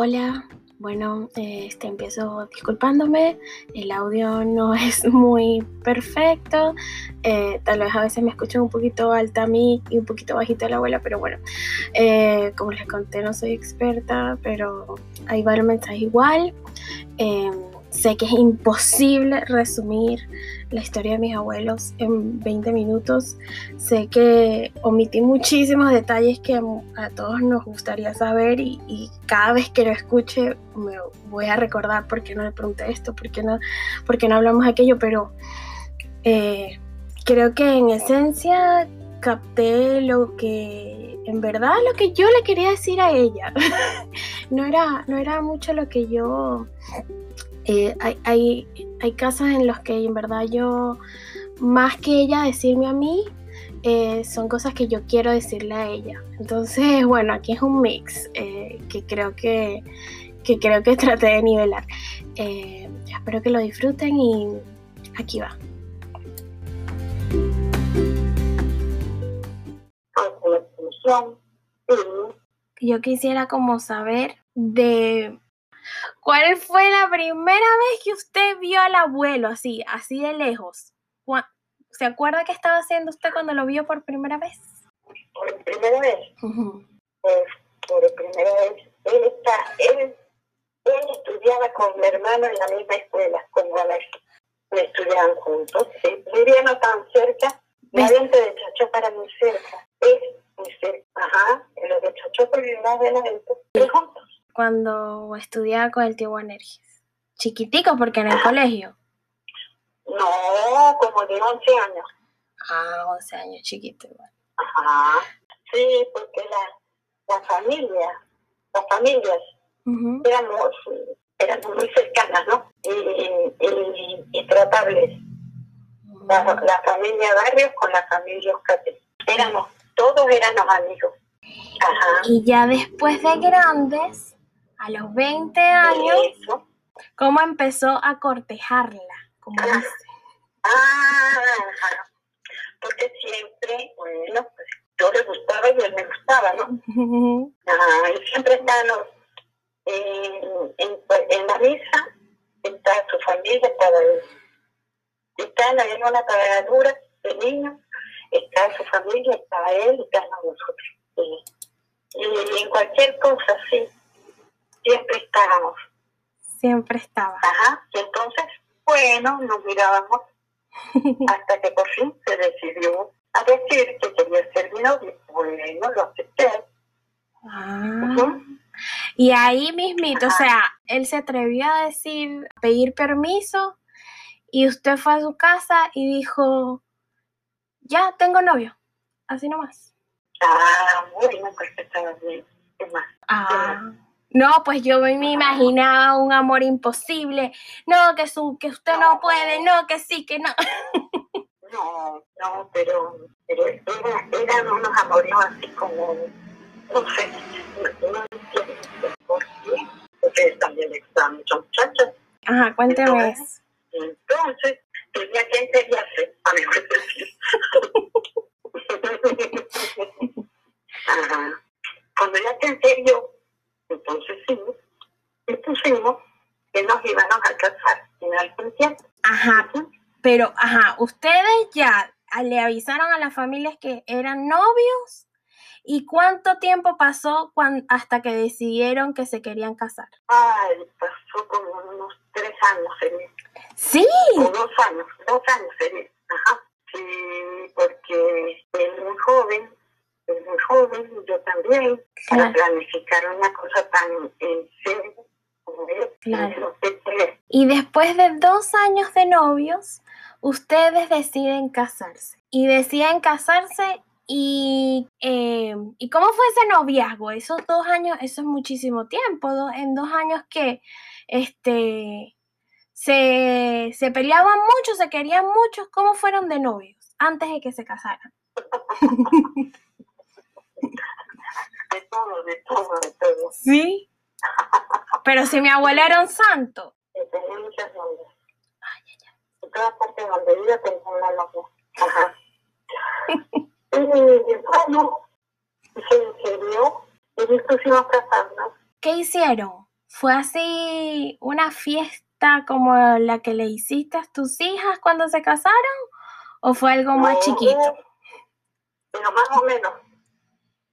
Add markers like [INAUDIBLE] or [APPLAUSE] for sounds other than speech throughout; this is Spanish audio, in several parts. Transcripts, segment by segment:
Hola, bueno, este empiezo disculpándome, el audio no [LAUGHS] es muy perfecto, eh, tal vez a veces me escuchan un poquito alta a mí y un poquito bajito la abuela, pero bueno, eh, como les conté no soy experta, pero ahí va el igual. Sé que es imposible resumir la historia de mis abuelos en 20 minutos. Sé que omití muchísimos detalles que a todos nos gustaría saber y, cada vez que lo escuche me voy a recordar por qué no le pregunté esto, por qué no, por no hablamos aquello, pero eh, creo que en esencia capté lo que, en verdad, lo que yo le quería decir a ella. [LAUGHS] no, era, no era mucho lo que yo eh, hay, hay, hay, casos en los que en verdad yo, más que ella decirme a mí, eh, son cosas que yo quiero decirle a ella. Entonces, [LAUGHS] bueno, aquí es un mix eh, que creo que, que, creo que [LAUGHS] traté de nivelar. espero que lo disfruten y aquí va. Yo quisiera como saber de ¿Cuál fue la primera vez que usted vio al abuelo así, así de lejos? ¿Se acuerda qué estaba haciendo usted cuando lo vio por primera vez? Por primera vez. pues, por primera vez. Él, está, él, él estudiaba con mi hermano en la misma escuela, con Juan Estudiaban juntos. Sí. Vivían no tan cerca. La gente de Chacho para muy cerca. Es muy cerca. Ajá. Los de Chacho vivían más juntos cuando estudiaba con el tío Boanerges? Chiquitico, porque en el colegio. No, como de 11 años. Ah, 11 años, chiquito igual. Ajá. Sí, porque la, la familia, las familias éramos, éramos muy cercanas, ¿no? Y, y, tratables. La, la, familia Barrios con la familia Oscate. Éramos, todos éramos amigos. Ajá. Y ya después de grandes, a los 20 años, ¿cómo empezó a cortejarla? ¿Cómo ah, porque siempre, bueno, pues yo le gustaba y él me gustaba, ¿no? [LAUGHS] ah, y siempre estábamos en, en, la misa, está su familia, estaba él. Están en una cabalgadura de niños, está su familia, está él, está nosotros. Y, y en cualquier cosa, sí siempre estábamos. Siempre estaba. Ajá, y entonces, bueno, nos mirábamos [LAUGHS] hasta que por fin se decidió a decir que quería ser mi novio. Bueno, lo acepté. Ah. Y ahí mismito, o sea, él se atrevió a decir, a pedir permiso y usted fue a su casa y dijo, ya tengo novio, así nomás. Ah, bueno, pues estaba bien. ¿Qué más? Ah. No, pues yo me imaginaba un amor imposible. No, que, su, que usted no puede, no, que sí, que no. No, no, pero, pero eran unos amores así como, no sé, no, entiendo por qué, porque también están muchas muchachas. Ajá, cuénteme eso. Entonces, tenía que entenderse, a mi Ajá. Cuando ya te entendió, entonces sí, y pusimos que nos íbamos a casar en algún tiempo. Ajá, pero, ajá, ustedes ya le avisaron a las familias que eran novios. ¿Y cuánto tiempo pasó cuando, hasta que decidieron que se querían casar? Ay, pasó como unos tres años, sería. ¿Sí? O dos años, dos años sería. Ajá. Sí, porque es muy joven es muy joven, yo también, para planificar una cosa tan en serio como Claro. Y después de dos años de novios, ustedes deciden casarse. Y deciden casarse y, eh, ¿y cómo fue ese noviazgo? Esos dos años, eso es muchísimo tiempo, en dos años que este, se, se peleaban mucho, se querían mucho, ¿cómo fueron de novios antes de que se casaran? De todo, de todo, de todo. Sí. Pero si mi abuela era un santo. Tenía muchas novias. Ay, ay, ay. En todas partes donde vivo tengo [LAUGHS] una novia. Ajá. y bueno, se decidió y dispusimos casarnos. ¿Qué hicieron? ¿Fue así una fiesta como la que le hiciste a tus hijas cuando se casaron? ¿O fue algo más chiquito? Pero más o menos.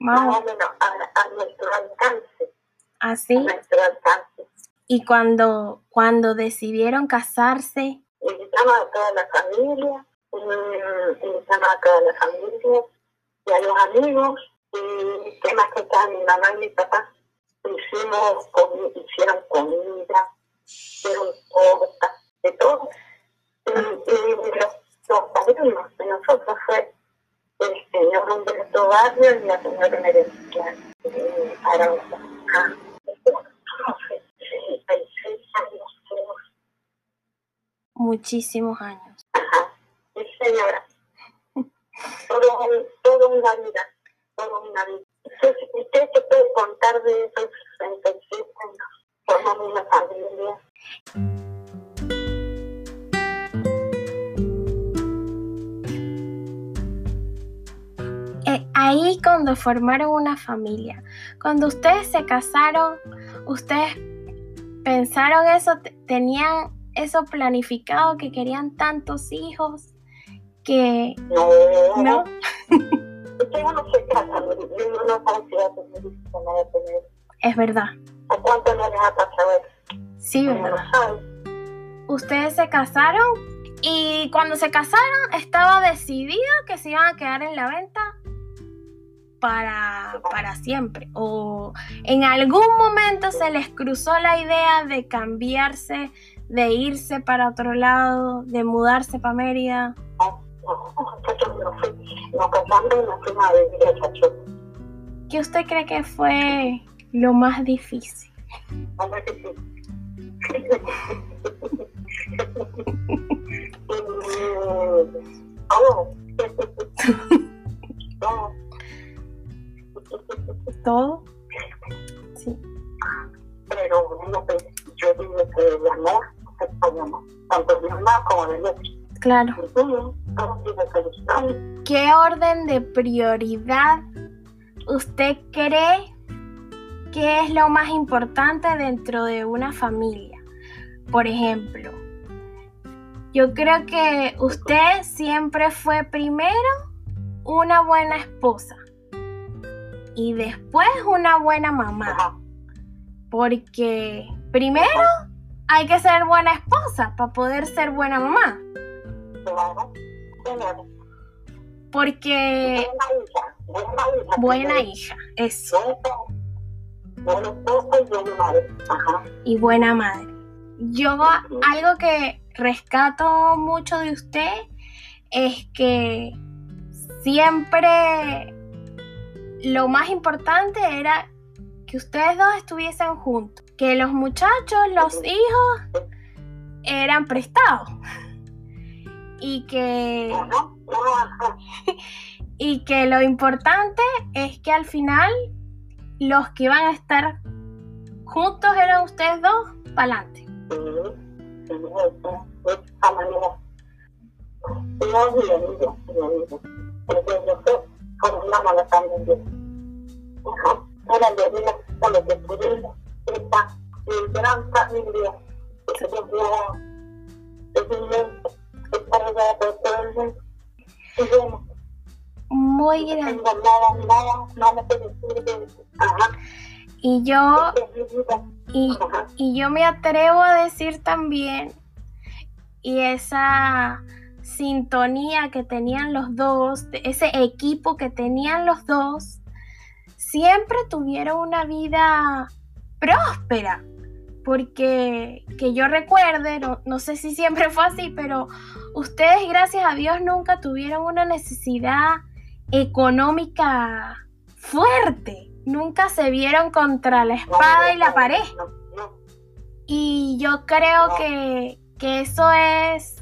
Más, o menos a, nuestro alcance. ¿Así? ¿Ah, a nuestro alcance. Y cuando, cuando decidieron casarse. Invitamos a toda la familia, mm, invitamos a toda la familia y a los amigos, y temas que están mi mamá y mi papá. Hicimos, hicieron comida, hicieron torta, de todo. Y, y los, los padrinos de nosotros fue el señor Humberto Barrio y la señora Merencia Arauza. Muchísimos años. Ajá, sí señora. todo, todo una vida, todo una vida. ¿Usted se puede contar de esos 66 años? Formamos una familia. Eh, ahí cuando formaron una familia, cuando ustedes se casaron, ustedes pensaron eso, tenían eso planificado, que querían tantos hijos, que... No. ¿No? no se casa, no confía tener. Es verdad. ¿A cuánto no les ha pasado eso? Sí, ¿verdad? Ustedes se casaron y cuando se casaron estaba decidido que se iban a quedar en la venta para, para siempre. O en algún momento se les cruzó la idea de cambiarse de irse para otro lado, de mudarse para Mérida? ¿Qué usted cree que fue lo más difícil? ¿Todo? Sí. Pero yo digo que el amor tanto de mamá como de Claro. ¿Qué orden de prioridad usted cree que es lo más importante dentro de una familia? Por ejemplo, yo creo que usted siempre fue primero una buena esposa y después una buena mamá. Porque primero hay que ser buena esposa para poder ser buena mamá. Porque... Buena hija, eso. Y buena madre. Yo algo que rescato mucho de usted es que siempre lo más importante era que ustedes dos estuviesen juntos, que los muchachos, los hijos, eran prestados. Y que, [LAUGHS] y que lo importante es que al final los que iban a estar juntos eran ustedes dos para adelante. Esta que se está por todo el mundo. Y bueno, muy grande. Y yo, y, y yo me atrevo a decir también, y esa sintonía que tenían los dos, ese equipo que tenían los dos, siempre tuvieron una vida próspera. Porque que yo recuerde, no, sé si siempre fue así, pero ustedes, gracias a Dios, nunca tuvieron una necesidad económica fuerte. Nunca se vieron contra la espada y la pared. Y yo creo que, que eso es,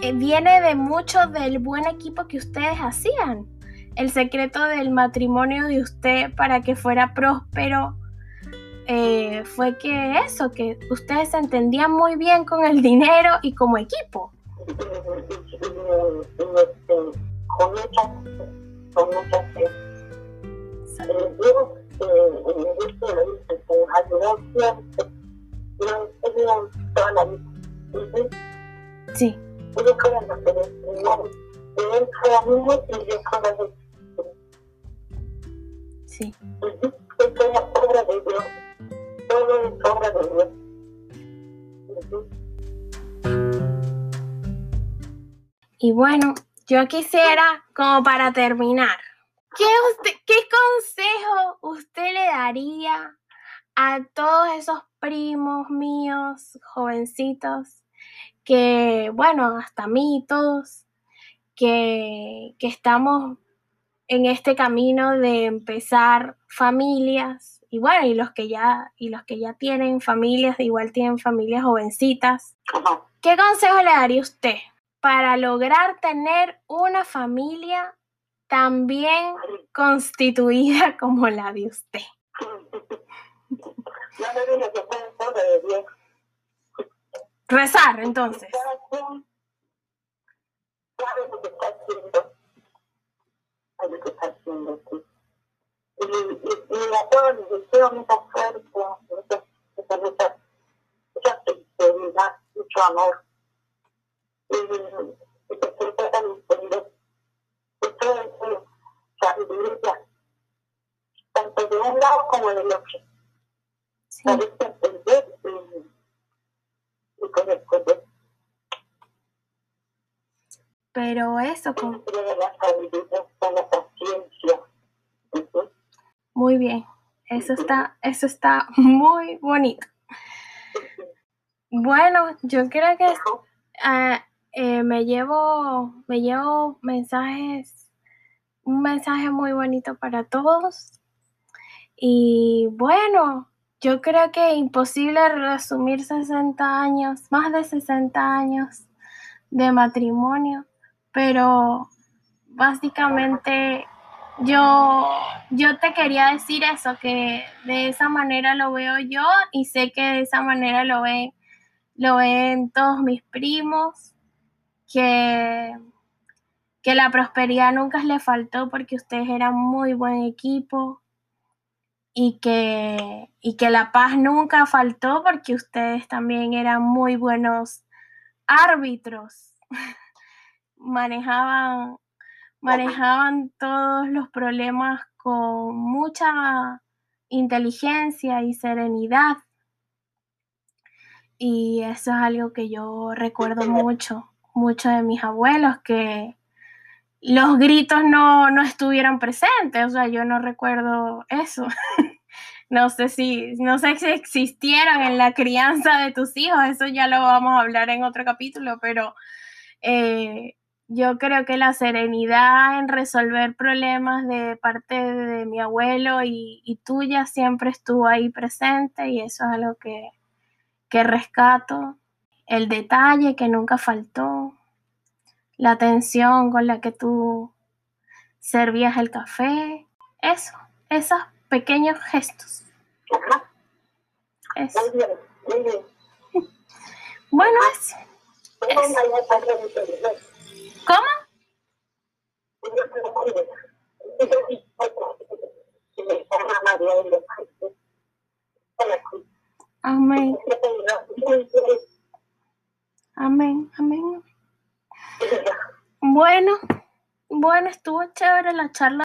eh, viene de mucho del buen equipo que ustedes hacían el secreto del matrimonio de usted para que fuera próspero eh, fue que eso, que ustedes se entendían muy bien con el dinero y como equipo. Con muchas, con muchas Dios, en el gusto que nos ayudó siempre. Yo quisiera, como para terminar, ¿qué, usted, ¿qué consejo usted le daría a todos esos primos míos, jovencitos, que, bueno, hasta mí, todos, que, que estamos en este camino de empezar familias y bueno, y los que ya y los que ya tienen familias, igual tienen familias jovencitas. ¿Qué consejo le daría usted para lograr tener una familia tan bien constituida [LAUGHS] como la de usted? Rezar, entonces. lo que está haciendo aquí. Y, y, y a todos les deseo mucha suerte, mucha, mucha, mucha, mucha felicidad, mucho amor. Y, se tanto de un lado como otro. Pero eso, muy bien. Eso está, eso está muy bonito. Bueno, yo creo que ah, eh, me llevo, me llevo mensajes, un mensaje muy bonito para todos. Y bueno, yo creo que es imposible resumir 60 años, más de 60 años de matrimonio, pero básicamente yo, yo te quería decir eso, que de esa manera lo veo yo y sé que de esa manera lo ven, lo ven todos mis primos, que, que la prosperidad nunca le faltó porque ustedes eran muy buen equipo y que, y que la paz nunca faltó porque ustedes también eran muy buenos árbitros. [LAUGHS] manejaban, manejaban todos los problemas con mucha inteligencia y serenidad. Y eso es algo que yo recuerdo mucho, mucho de mis abuelos, que los gritos no, no estuvieron presentes, o sea, yo no recuerdo eso. [LAUGHS] no sé si, no sé si existieron en la crianza de tus hijos, eso ya lo vamos a hablar en otro capítulo, pero eh, yo creo que la serenidad en resolver problemas de parte de mi abuelo y, y, tuya siempre estuvo ahí presente y eso es algo que, que rescato. El detalle que nunca faltó, la atención con la que tú servías el café, eso, esos pequeños gestos. Eso. [LAUGHS] Bueno, eso. eso. ¿Cómo? Amén. Amén, amén. Bueno, bueno, estuvo chévere la charla.